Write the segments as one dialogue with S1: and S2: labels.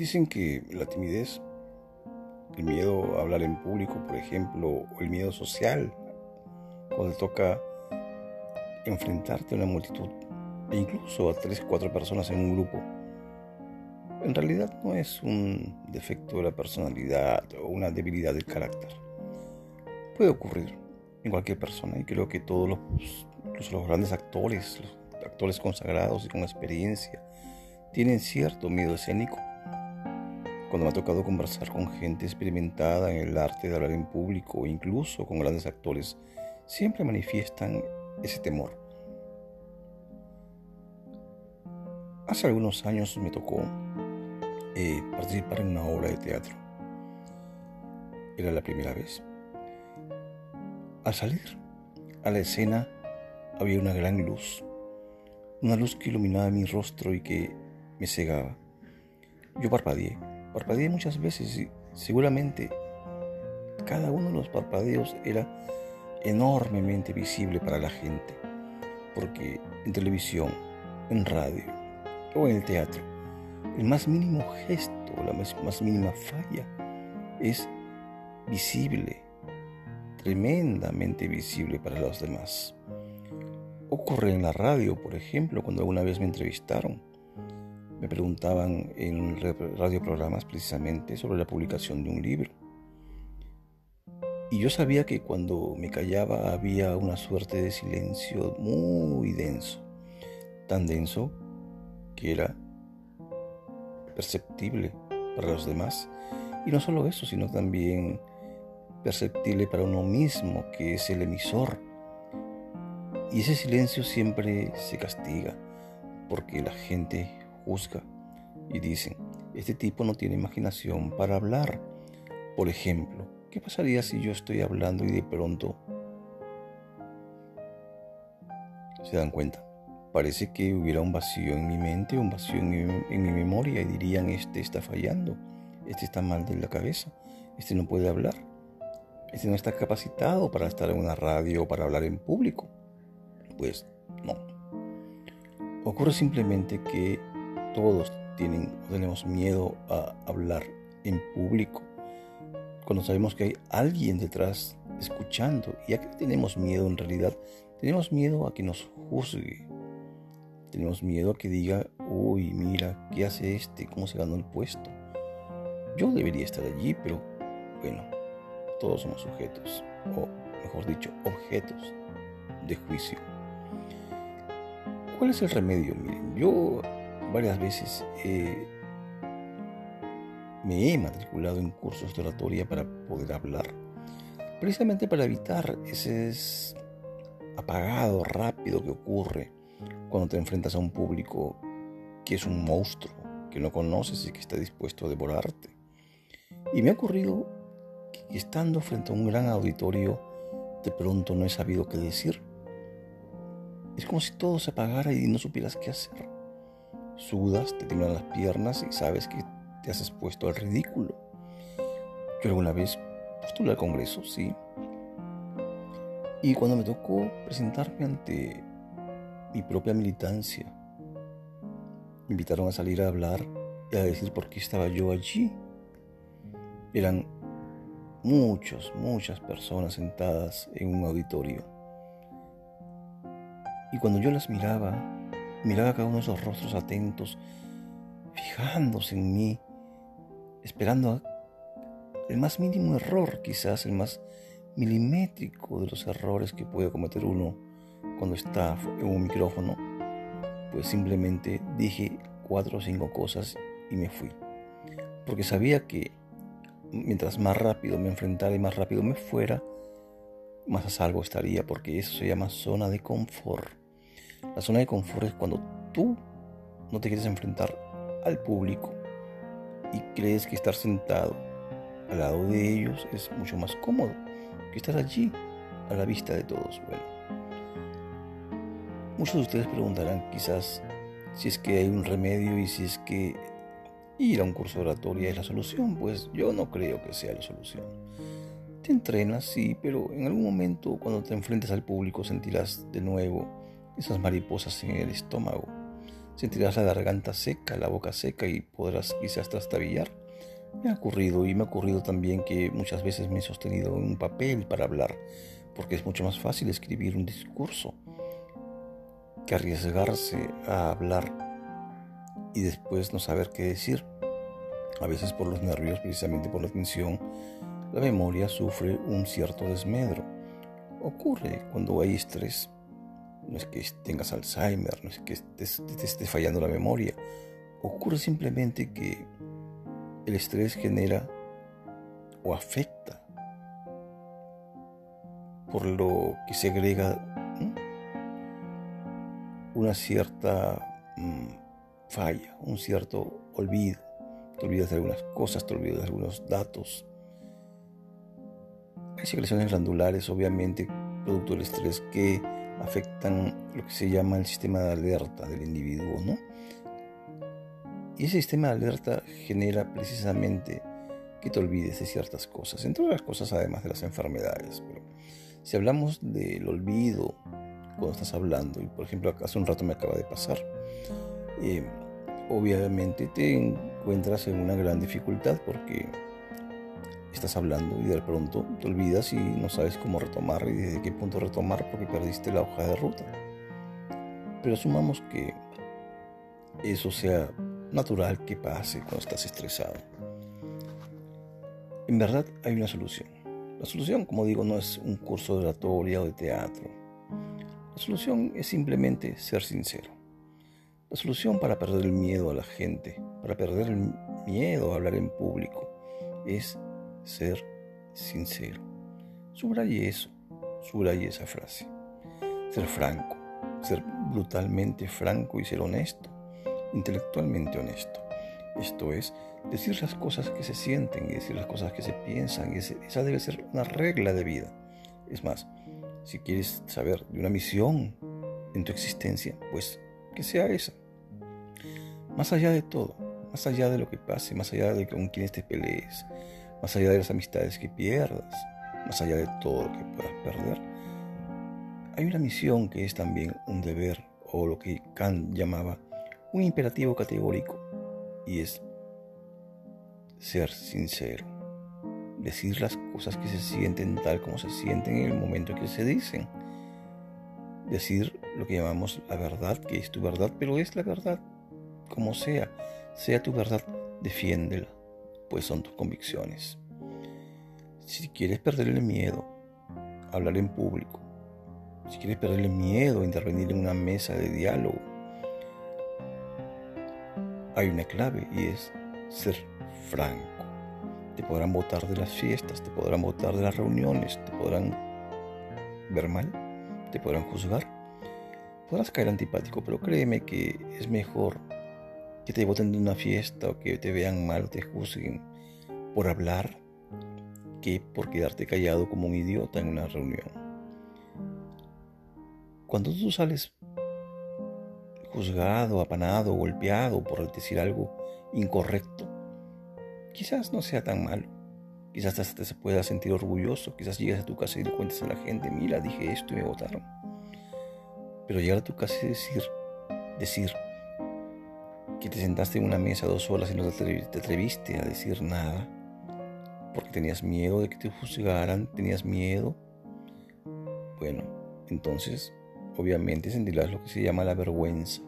S1: Dicen que la timidez, el miedo a hablar en público, por ejemplo, o el miedo social, cuando toca enfrentarte a una multitud e incluso a tres cuatro personas en un grupo, en realidad no es un defecto de la personalidad o una debilidad del carácter. Puede ocurrir en cualquier persona y creo que todos los, incluso los grandes actores, los actores consagrados y con experiencia, tienen cierto miedo escénico. Cuando me ha tocado conversar con gente experimentada en el arte de hablar en público incluso con grandes actores, siempre manifiestan ese temor. Hace algunos años me tocó eh, participar en una obra de teatro. Era la primera vez. Al salir a la escena había una gran luz, una luz que iluminaba mi rostro y que me cegaba. Yo parpadeé, parpadeé muchas veces y seguramente cada uno de los parpadeos era enormemente visible para la gente, porque en televisión, en radio o en el teatro, el más mínimo gesto, la más, mínima falla es visible, tremendamente visible para los demás. Ocurre en la radio, por ejemplo, cuando alguna vez me entrevistaron. Me preguntaban en radioprogramas precisamente sobre la publicación de un libro. Y yo sabía que cuando me callaba había una suerte de silencio muy denso, tan denso que era perceptible para los demás. Y no solo eso, sino también perceptible para uno mismo, que es el emisor. Y ese silencio siempre se castiga, porque la gente juzga y dicen, este tipo no tiene imaginación para hablar. Por ejemplo, ¿qué pasaría si yo estoy hablando y de pronto se dan cuenta? Parece que hubiera un vacío en mi mente, un vacío en mi, memoria y dirían, este está fallando, este está mal de la cabeza, este no puede hablar, este no está capacitado para estar en una radio o para hablar en público. Pues no. Ocurre simplemente que todos tienen tenemos miedo a hablar en público. Cuando sabemos que hay alguien detrás escuchando. ¿Y a qué tenemos miedo en realidad? Tenemos miedo a que nos juzgue, tenemos miedo a que diga, uy, mira, ¿qué hace este? ¿Cómo se ganó el puesto? Yo debería estar allí, pero bueno, todos somos sujetos, o mejor dicho, objetos de juicio. ¿Cuál es el remedio? Miren, yo varias veces me he matriculado en cursos de oratoria para poder hablar, precisamente para evitar ese apagado rápido que ocurre cuando te enfrentas a un público que es un monstruo, que no conoces y que está dispuesto a devorarte. Y me ha ocurrido que estando frente a un gran auditorio, de pronto no he sabido qué decir. Es como si todo se apagara y no supieras qué hacer. Sudas, te tiemblan las piernas y sabes que te has expuesto al ridículo. Yo alguna vez postulé al Congreso, sí. Y cuando me tocó presentarme ante mi propia militancia. Me invitaron a salir a hablar y a decir por qué estaba yo allí. Eran muchas, muchas personas sentadas en un auditorio. Y cuando yo las miraba, miraba cada uno de esos rostros atentos, fijándose en mí, esperando el más mínimo error, quizás el más milimétrico de los errores que puede cometer uno cuando está en un micrófono, pues simplemente dije cuatro o cinco cosas y me fui. Porque sabía que mientras más rápido me enfrentara y más rápido me fuera, más a salvo estaría, porque eso se llama zona de confort. La zona de confort es cuando tú no te quieres enfrentar al público y crees que estar sentado al lado de ellos es mucho más cómodo que estar allí a la vista de todos. Bueno, Muchos de ustedes preguntarán quizás si es que hay un remedio y si es que ir a un curso de oratoria es la solución. Pues yo no creo que sea la solución. Te entrenas, sí, pero en algún momento cuando te enfrentes al público sentirás de nuevo esas mariposas en el estómago. sentirás la garganta seca, la boca seca y podrás quizás trastabillar. Me ha ocurrido y me ha ocurrido también que muchas veces me he sostenido en un papel para hablar, porque es mucho más fácil escribir un discurso que arriesgarse a hablar y después no saber qué decir. A veces por los nervios, precisamente por la tensión, la memoria sufre un cierto desmedro. Ocurre cuando hay estrés. No es que tengas Alzheimer, no es que te, esté fallando la memoria. Ocurre simplemente que el estrés genera o afecta por lo que segrega una cierta mm, falla, un cierto olvido. Te olvidas de algunas cosas, te olvidas de algunos datos. Hay secreciones glandulares, obviamente, producto del estrés, que afectan lo que se llama el sistema de alerta del individuo, ¿no? Y ese sistema de alerta genera precisamente que te olvides de ciertas cosas, entre otras cosas además de las enfermedades. Pero si hablamos del olvido cuando estás hablando, y por ejemplo hace un rato me acaba de pasar, eh, obviamente te encuentras en una gran dificultad porque estás hablando y de pronto te olvidas y no sabes cómo retomar y desde qué punto retomar porque perdiste la hoja de ruta. Pero asumamos que eso sea natural que pase cuando estás estresado. En verdad hay una solución. La solución, como digo, no es un curso de oratoria o de teatro. La solución es simplemente ser sincero. La solución para perder el miedo a la gente, para perder el miedo a hablar en público, es ser sincero. Subraye eso, subraye esa frase. Ser franco, ser brutalmente franco y ser honesto, intelectualmente honesto. Esto es, decir las cosas que se sienten y decir las cosas que se piensan. Y esa debe ser una regla de vida. Es más, si quieres saber de una misión en tu existencia, pues que sea esa. Más allá de todo, más allá de lo que pase, más allá de con quienes te pelees, más allá de las amistades que pierdas, más allá de todo lo que puedas perder, hay una misión que es también un deber o lo que Kant llamaba un imperativo categórico y es ser sincero, decir las cosas que se sienten tal como se sienten en el momento que se dicen, decir lo que llamamos la verdad, que es tu verdad, pero es la verdad como sea, sea tu verdad, defiéndela, pues son tus convicciones. Si quieres perderle miedo a hablar en público, si quieres perderle miedo a intervenir en una mesa de diálogo, hay una clave y es ser franco. Te podrán votar de las fiestas, te podrán votar de las reuniones, te podrán ver mal, te podrán juzgar. Podrás caer antipático, pero créeme que es mejor que te voten de una fiesta o que te vean mal o te juzguen por hablar que por quedarte callado como un idiota en una reunión. Cuando tú sales juzgado, apanado, golpeado por decir algo incorrecto, quizás no sea tan malo. Quizás hasta se pueda sentir orgulloso, quizás llegues a tu casa y le cuentes a la gente, mira, dije esto y me votaron. Pero llegar a tu casa y decir, decir, que te sentaste en una mesa dos horas y no te atreviste a decir nada, porque tenías miedo de que te juzgaran, tenías miedo. Bueno, entonces obviamente sentirás lo que se llama la vergüenza,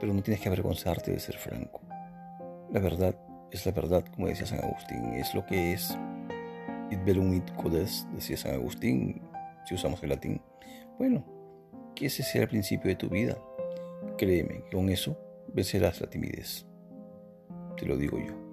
S1: pero no tienes que avergonzarte de ser franco. La verdad es la verdad, como decía San Agustín, es lo que es. It velum it codes, decía San Agustín, si usamos el latín. Bueno, que ese sea el principio de tu vida. Créeme, con eso vencerás la timidez. Te lo digo yo.